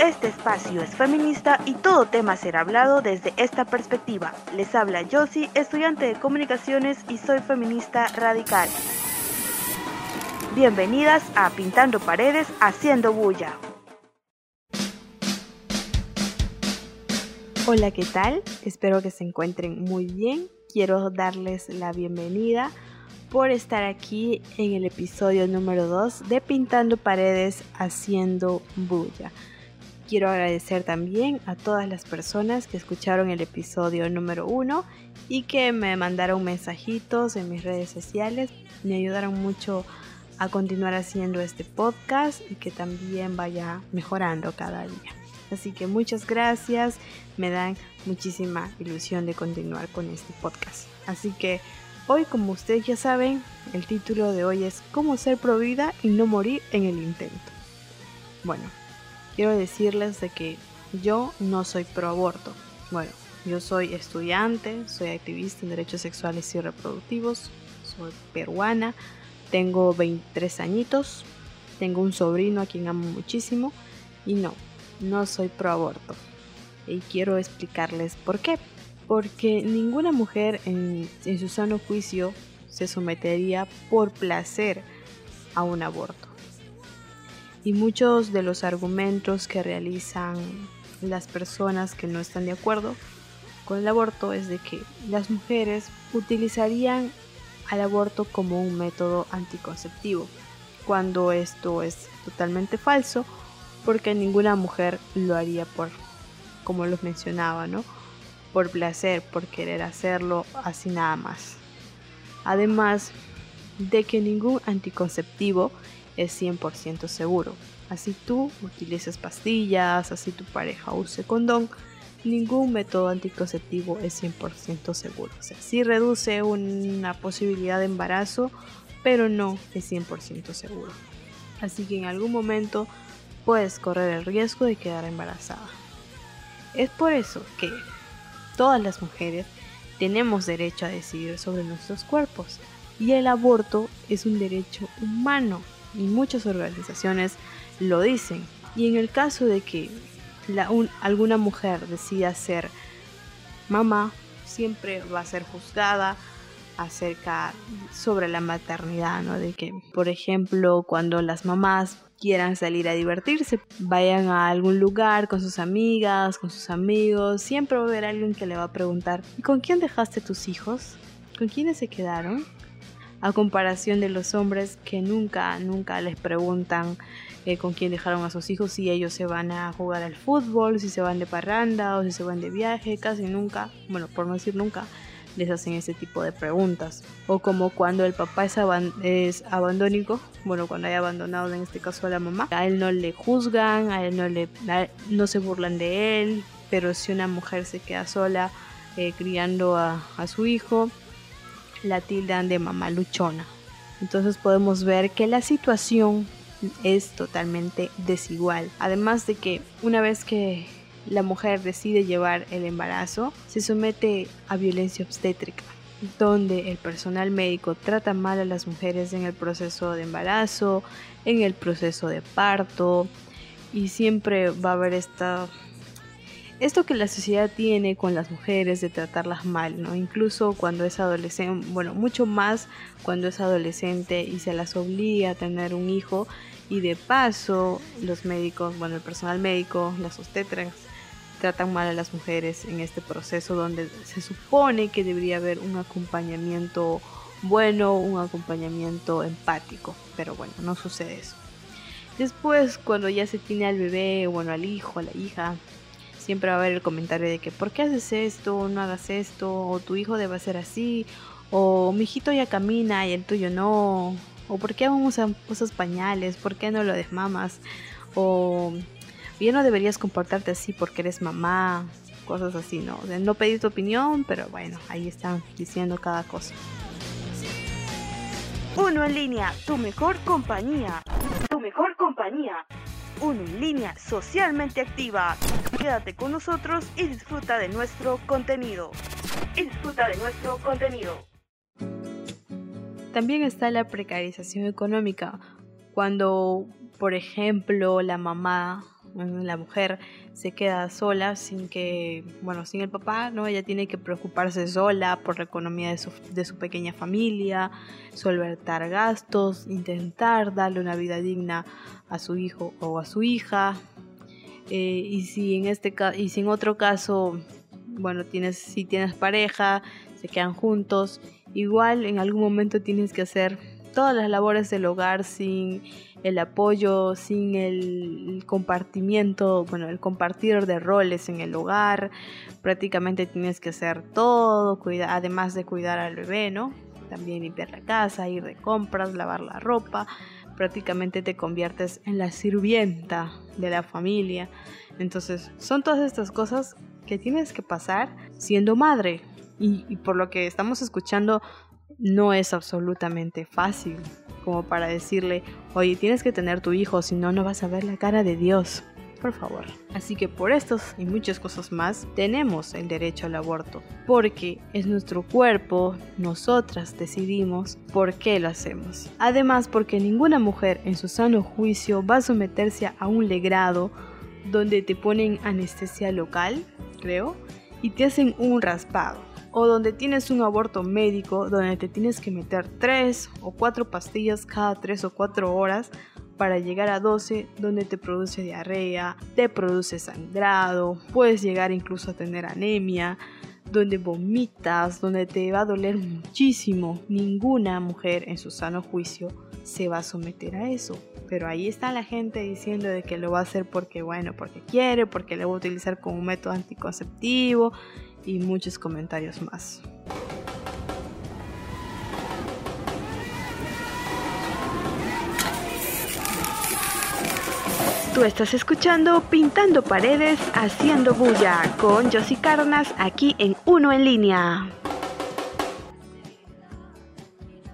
Este espacio es feminista y todo tema será hablado desde esta perspectiva. Les habla Josie, estudiante de comunicaciones y soy feminista radical. Bienvenidas a Pintando Paredes Haciendo Bulla. Hola, ¿qué tal? Espero que se encuentren muy bien. Quiero darles la bienvenida por estar aquí en el episodio número 2 de Pintando Paredes Haciendo Bulla. Quiero agradecer también a todas las personas que escucharon el episodio número 1 y que me mandaron mensajitos en mis redes sociales. Me ayudaron mucho a continuar haciendo este podcast y que también vaya mejorando cada día. Así que muchas gracias, me dan muchísima ilusión de continuar con este podcast. Así que hoy, como ustedes ya saben, el título de hoy es Cómo ser pro vida y no morir en el intento. Bueno, quiero decirles de que yo no soy pro aborto. Bueno, yo soy estudiante, soy activista en derechos sexuales y reproductivos, soy peruana, tengo 23 añitos, tengo un sobrino a quien amo muchísimo y no, no soy pro aborto. Y quiero explicarles por qué. Porque ninguna mujer en, en su sano juicio se sometería por placer a un aborto y muchos de los argumentos que realizan las personas que no están de acuerdo con el aborto es de que las mujeres utilizarían al aborto como un método anticonceptivo, cuando esto es totalmente falso, porque ninguna mujer lo haría por, como los mencionaba, ¿no? Por placer, por querer hacerlo así nada más. Además de que ningún anticonceptivo es 100% seguro. Así tú utilices pastillas, así tu pareja use condón, ningún método anticonceptivo es 100% seguro. O sea, sí reduce una posibilidad de embarazo, pero no es 100% seguro. Así que en algún momento puedes correr el riesgo de quedar embarazada. Es por eso que todas las mujeres tenemos derecho a decidir sobre nuestros cuerpos y el aborto es un derecho humano y muchas organizaciones lo dicen. Y en el caso de que alguna mujer decida ser mamá, siempre va a ser juzgada acerca sobre la maternidad, ¿no? De que, por ejemplo, cuando las mamás quieran salir a divertirse, vayan a algún lugar con sus amigas, con sus amigos, siempre va a haber alguien que le va a preguntar, ¿con quién dejaste tus hijos? ¿Con quiénes se quedaron? A comparación de los hombres que nunca, nunca les preguntan eh, con quién dejaron a sus hijos, si ellos se van a jugar al fútbol, si se van de parranda o si se van de viaje, casi nunca, bueno, por no decir nunca, les hacen ese tipo de preguntas. O como cuando el papá es, es abandónico, bueno, cuando hay abandonado en este caso a la mamá, a él no le juzgan, a él no, le, no se burlan de él, pero si una mujer se queda sola eh, criando a su hijo, la tildan de mamá luchona. Entonces podemos ver que la situación es totalmente desigual. Además de que una vez que la mujer decide llevar el embarazo, se somete a violencia obstétrica, donde el personal médico trata mal a las mujeres en el proceso de embarazo, en el proceso de parto, y siempre va a haber esta esto que la sociedad tiene con las mujeres de tratarlas mal, ¿no? Incluso cuando es adolescente, bueno, mucho más cuando es adolescente y se las obliga a tener un hijo y de paso los médicos, bueno, el personal médico, las obstetras tratan mal a las mujeres en este proceso donde se supone que debería haber un acompañamiento bueno, un acompañamiento empático, pero bueno, no sucede eso. Después, cuando ya se tiene al bebé, bueno, al hijo, a la hija, siempre va a haber el comentario de que ¿por qué haces esto? No hagas esto, o tu hijo debe ser así, o mi hijito ya camina y el tuyo no, o ¿por qué aún usas, pañales? ¿Por qué no lo desmamas? O ya no deberías comportarte así porque eres mamá, cosas así, ¿no? De no pedir tu opinión, pero bueno, ahí están diciendo cada cosa. Uno en línea, tu mejor compañía. Tu mejor compañía. Uno en línea socialmente activa. Quédate con nosotros y disfruta de nuestro contenido. Disfruta de nuestro contenido. También está la precarización económica. Cuando, por ejemplo, la mamá La mujer se queda sola sin que, bueno, sin el papá, ¿no? Ella tiene que preocuparse sola por la economía de su, de su pequeña familia, solventar gastos, intentar darle una vida digna a su hijo o a su hija. Eh, y si en este y si en otro caso, bueno, tienes, si tienes pareja, se quedan juntos, igual en algún momento tienes que hacer todas las labores del hogar sin el apoyo, sin el compartimiento, bueno, el compartir de roles en el hogar. Prácticamente tienes que hacer todo, cuida, además de cuidar al bebé, ¿no? También limpiar la casa, ir de compras, lavar la ropa. Prácticamente te conviertes en la sirvienta de la familia. Entonces, son todas estas cosas que tienes que pasar siendo madre. Y, por lo que estamos escuchando, no es absolutamente fácil como para decirle, oye, tienes que tener tu hijo, si no, no vas a ver la cara de Dios. Por favor. Así que por estos y muchas cosas más, tenemos el derecho al aborto. Porque es nuestro cuerpo, nosotras decidimos por qué lo hacemos. Además, porque ninguna mujer en su sano juicio va a someterse a un legrado donde te ponen anestesia local, creo, y te hacen un raspado o donde tienes un aborto médico donde te tienes que meter 3 o 4 pastillas cada 3 o 4 horas para llegar a 12 donde te produce diarrea, te produce sangrado, puedes llegar incluso a tener anemia, donde vomitas, donde te va a doler muchísimo. Ninguna mujer en su sano juicio se va a someter a eso. Pero ahí está la gente diciendo de que lo va a hacer porque, bueno, porque quiere, porque lo va a utilizar como método anticonceptivo y muchos comentarios más. Tú estás escuchando Pintando Paredes, Haciendo Bulla con Josie Carnas aquí en Uno en Línea.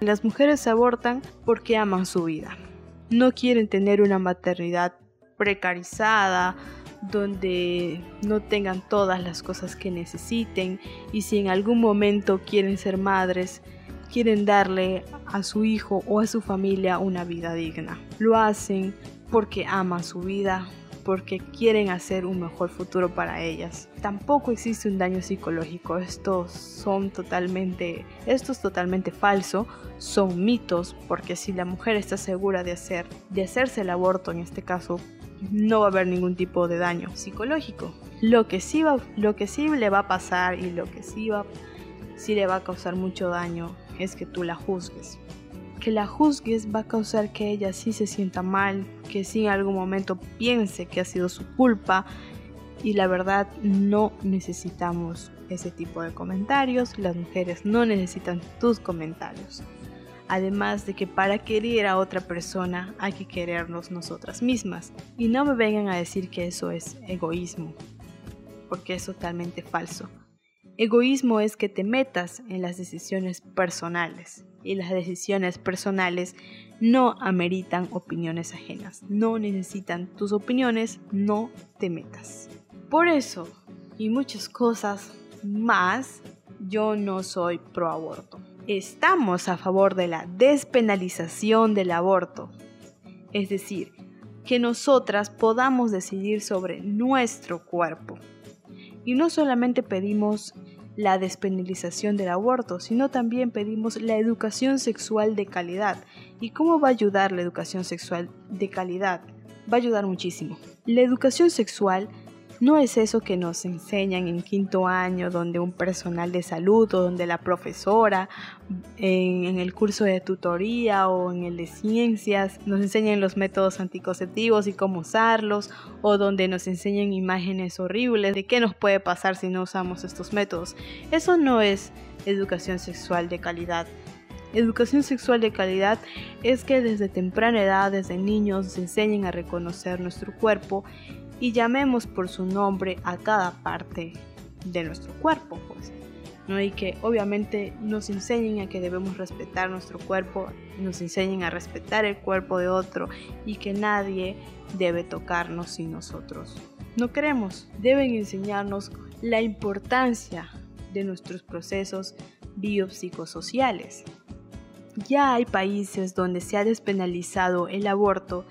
Las mujeres abortan porque aman su vida. No quieren tener una maternidad precarizada, donde no tengan todas las cosas que necesiten y si en algún momento quieren ser madres, quieren darle a su hijo o a su familia una vida digna. Lo hacen porque aman su vida, porque quieren hacer un mejor futuro para ellas. Tampoco existe un daño psicológico, estos son totalmente, esto es totalmente falso, son mitos, porque si la mujer está segura de hacer, de hacerse el aborto en este caso, no va a haber ningún tipo de daño psicológico. Lo que sí, va, lo que sí le va a pasar y lo que sí, va, sí le va a causar mucho daño es que tú la juzgues. Que la juzgues va a causar que ella sí se sienta mal, que sí en algún momento piense que ha sido su culpa y la verdad no necesitamos ese tipo de comentarios, las mujeres no necesitan tus comentarios. Además de que para querer a otra persona hay que querernos nosotras mismas. Y no me vengan a decir que eso es egoísmo, porque es totalmente falso. Egoísmo es que te metas en las decisiones personales y las decisiones personales no ameritan opiniones ajenas, no necesitan tus opiniones, no te metas. Por eso y muchas cosas más, yo no soy pro aborto estamos a favor de la despenalización del aborto. Es decir, que nosotras podamos decidir sobre nuestro cuerpo. Y no solamente pedimos la despenalización del aborto, sino también pedimos la educación sexual de calidad. ¿Y cómo va a ayudar la educación sexual de calidad? Va a ayudar muchísimo. La educación sexual no es eso que nos enseñan en quinto año, donde un personal de salud o donde la profesora en, el curso de tutoría o en el de ciencias nos enseñan los métodos anticonceptivos y cómo usarlos, o donde nos enseñan imágenes horribles de qué nos puede pasar si no usamos estos métodos. Eso no es educación sexual de calidad. Educación sexual de calidad es que desde temprana edad, desde niños, nos enseñen a reconocer nuestro cuerpo y llamemos por su nombre a cada parte de nuestro cuerpo, pues. ¿no? Y que obviamente nos enseñen a que debemos respetar nuestro cuerpo, nos enseñen a respetar el cuerpo de otro y que nadie debe tocarnos sin nosotros no queremos. Deben enseñarnos la importancia de nuestros procesos biopsicosociales. Ya hay países donde se ha despenalizado el aborto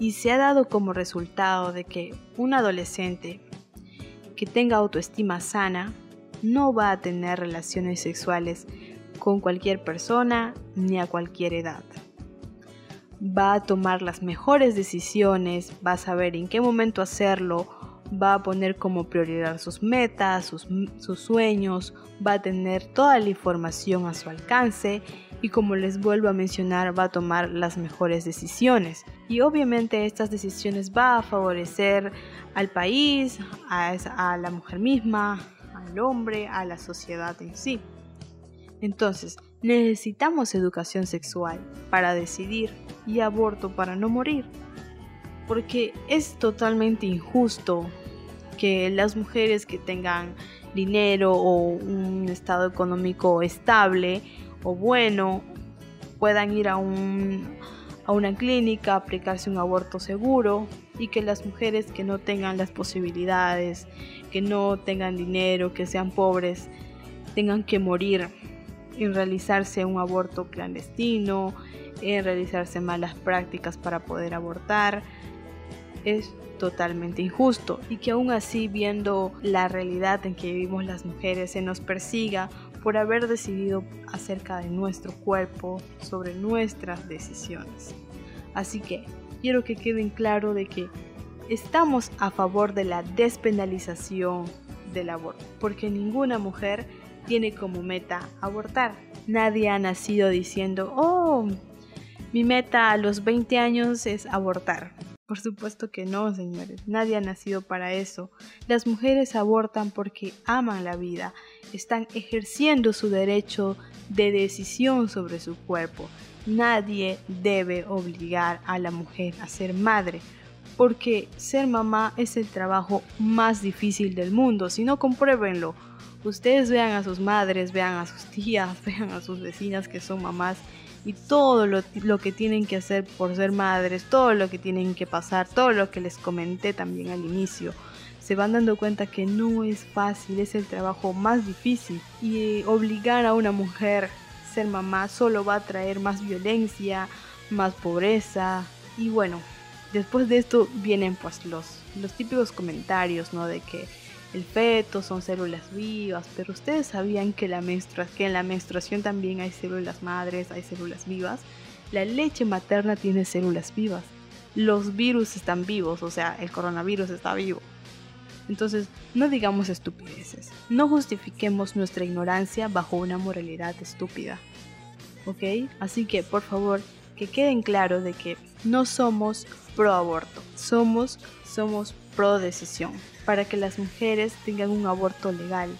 Y se ha dado como resultado de que un adolescente que tenga autoestima sana no va a tener relaciones sexuales con cualquier persona ni a cualquier edad. Va a tomar las mejores decisiones, va a saber en qué momento hacerlo, va a poner como prioridad sus metas, sus, sueños, va a tener toda la información a su alcance y como les vuelvo a mencionar va a tomar las mejores decisiones. Y obviamente estas decisiones va a favorecer al país, a, a la mujer misma, al hombre, a la sociedad en sí. Entonces, necesitamos educación sexual para decidir y aborto para no morir. Porque es totalmente injusto que las mujeres que tengan dinero o un estado económico estable o bueno puedan ir a, un, a una clínica, aplicarse un aborto seguro y que las mujeres que no tengan las posibilidades, que no tengan dinero, que sean pobres, tengan que morir en realizarse un aborto clandestino, en realizarse malas prácticas para poder abortar. Es totalmente injusto y que aún así viendo la realidad en que vivimos las mujeres se nos persiga por haber decidido acerca de nuestro cuerpo, sobre nuestras decisiones. Así que quiero que queden claro de que estamos a favor de la despenalización del aborto, porque ninguna mujer tiene como meta abortar. Nadie ha nacido diciendo, oh, mi meta a los 20 años es abortar. Por supuesto que no, señores. Nadie ha nacido para eso. Las mujeres abortan porque aman la vida. Están ejerciendo su derecho de decisión sobre su cuerpo. Nadie debe obligar a la mujer a ser madre. Porque ser mamá es el trabajo más difícil del mundo. Si no, compruébenlo. Ustedes vean a sus madres, vean a sus tías, vean a sus vecinas que son mamás y todo lo, que tienen que hacer por ser madres, todo lo que tienen que pasar, todo lo que les comenté también al inicio, se van dando cuenta que no es fácil, es el trabajo más difícil y obligar a una mujer a ser mamá solo va a traer más violencia, más pobreza y bueno, después de esto vienen pues los, los típicos comentarios, ¿no? De que el feto son células vivas, pero ustedes sabían que, la en la menstruación también hay células madres, hay células vivas. La leche materna tiene células vivas. Los virus están vivos, o sea, el coronavirus está vivo. Entonces, no digamos estupideces. No justifiquemos nuestra ignorancia bajo una moralidad estúpida. ¿Ok? Así que, por favor, que queden claro de que no somos pro aborto. Somos, somos pro decisión para que las mujeres tengan un aborto legal,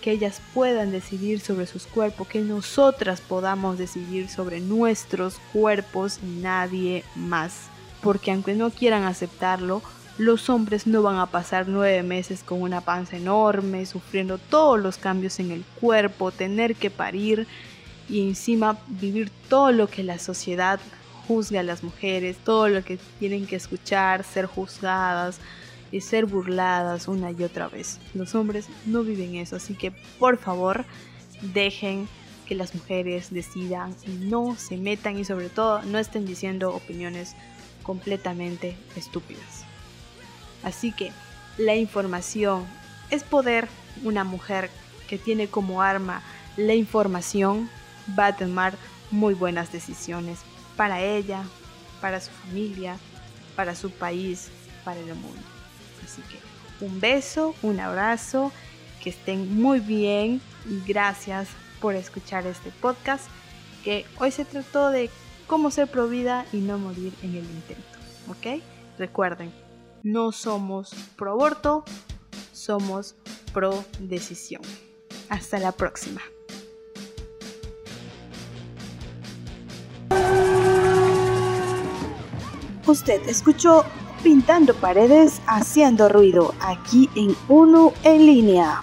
que ellas puedan decidir sobre sus cuerpos, que nosotras podamos decidir sobre nuestros cuerpos y nadie más. Porque aunque no quieran aceptarlo, los hombres no van a pasar nueve meses con una panza enorme, sufriendo todos los cambios en el cuerpo, tener que parir y encima vivir todo lo que la sociedad juzga a las mujeres, todo lo que tienen que escuchar, ser juzgadas, ser burladas una y otra vez. Los hombres no viven eso, así que por favor dejen que las mujeres decidan y no se metan y sobre todo no estén diciendo opiniones completamente estúpidas. Así que la información es poder. Una mujer que tiene como arma la información va a tomar muy buenas decisiones para ella, para su familia, para su país, para el mundo. Así que un beso, un abrazo, que estén muy bien y gracias por escuchar este podcast que hoy se trató de cómo ser pro vida y no morir en el intento. ¿Ok? Recuerden, no somos pro aborto, somos pro decisión. Hasta la próxima. Usted escuchó pintando paredes, haciendo ruido, aquí en Uno en línea.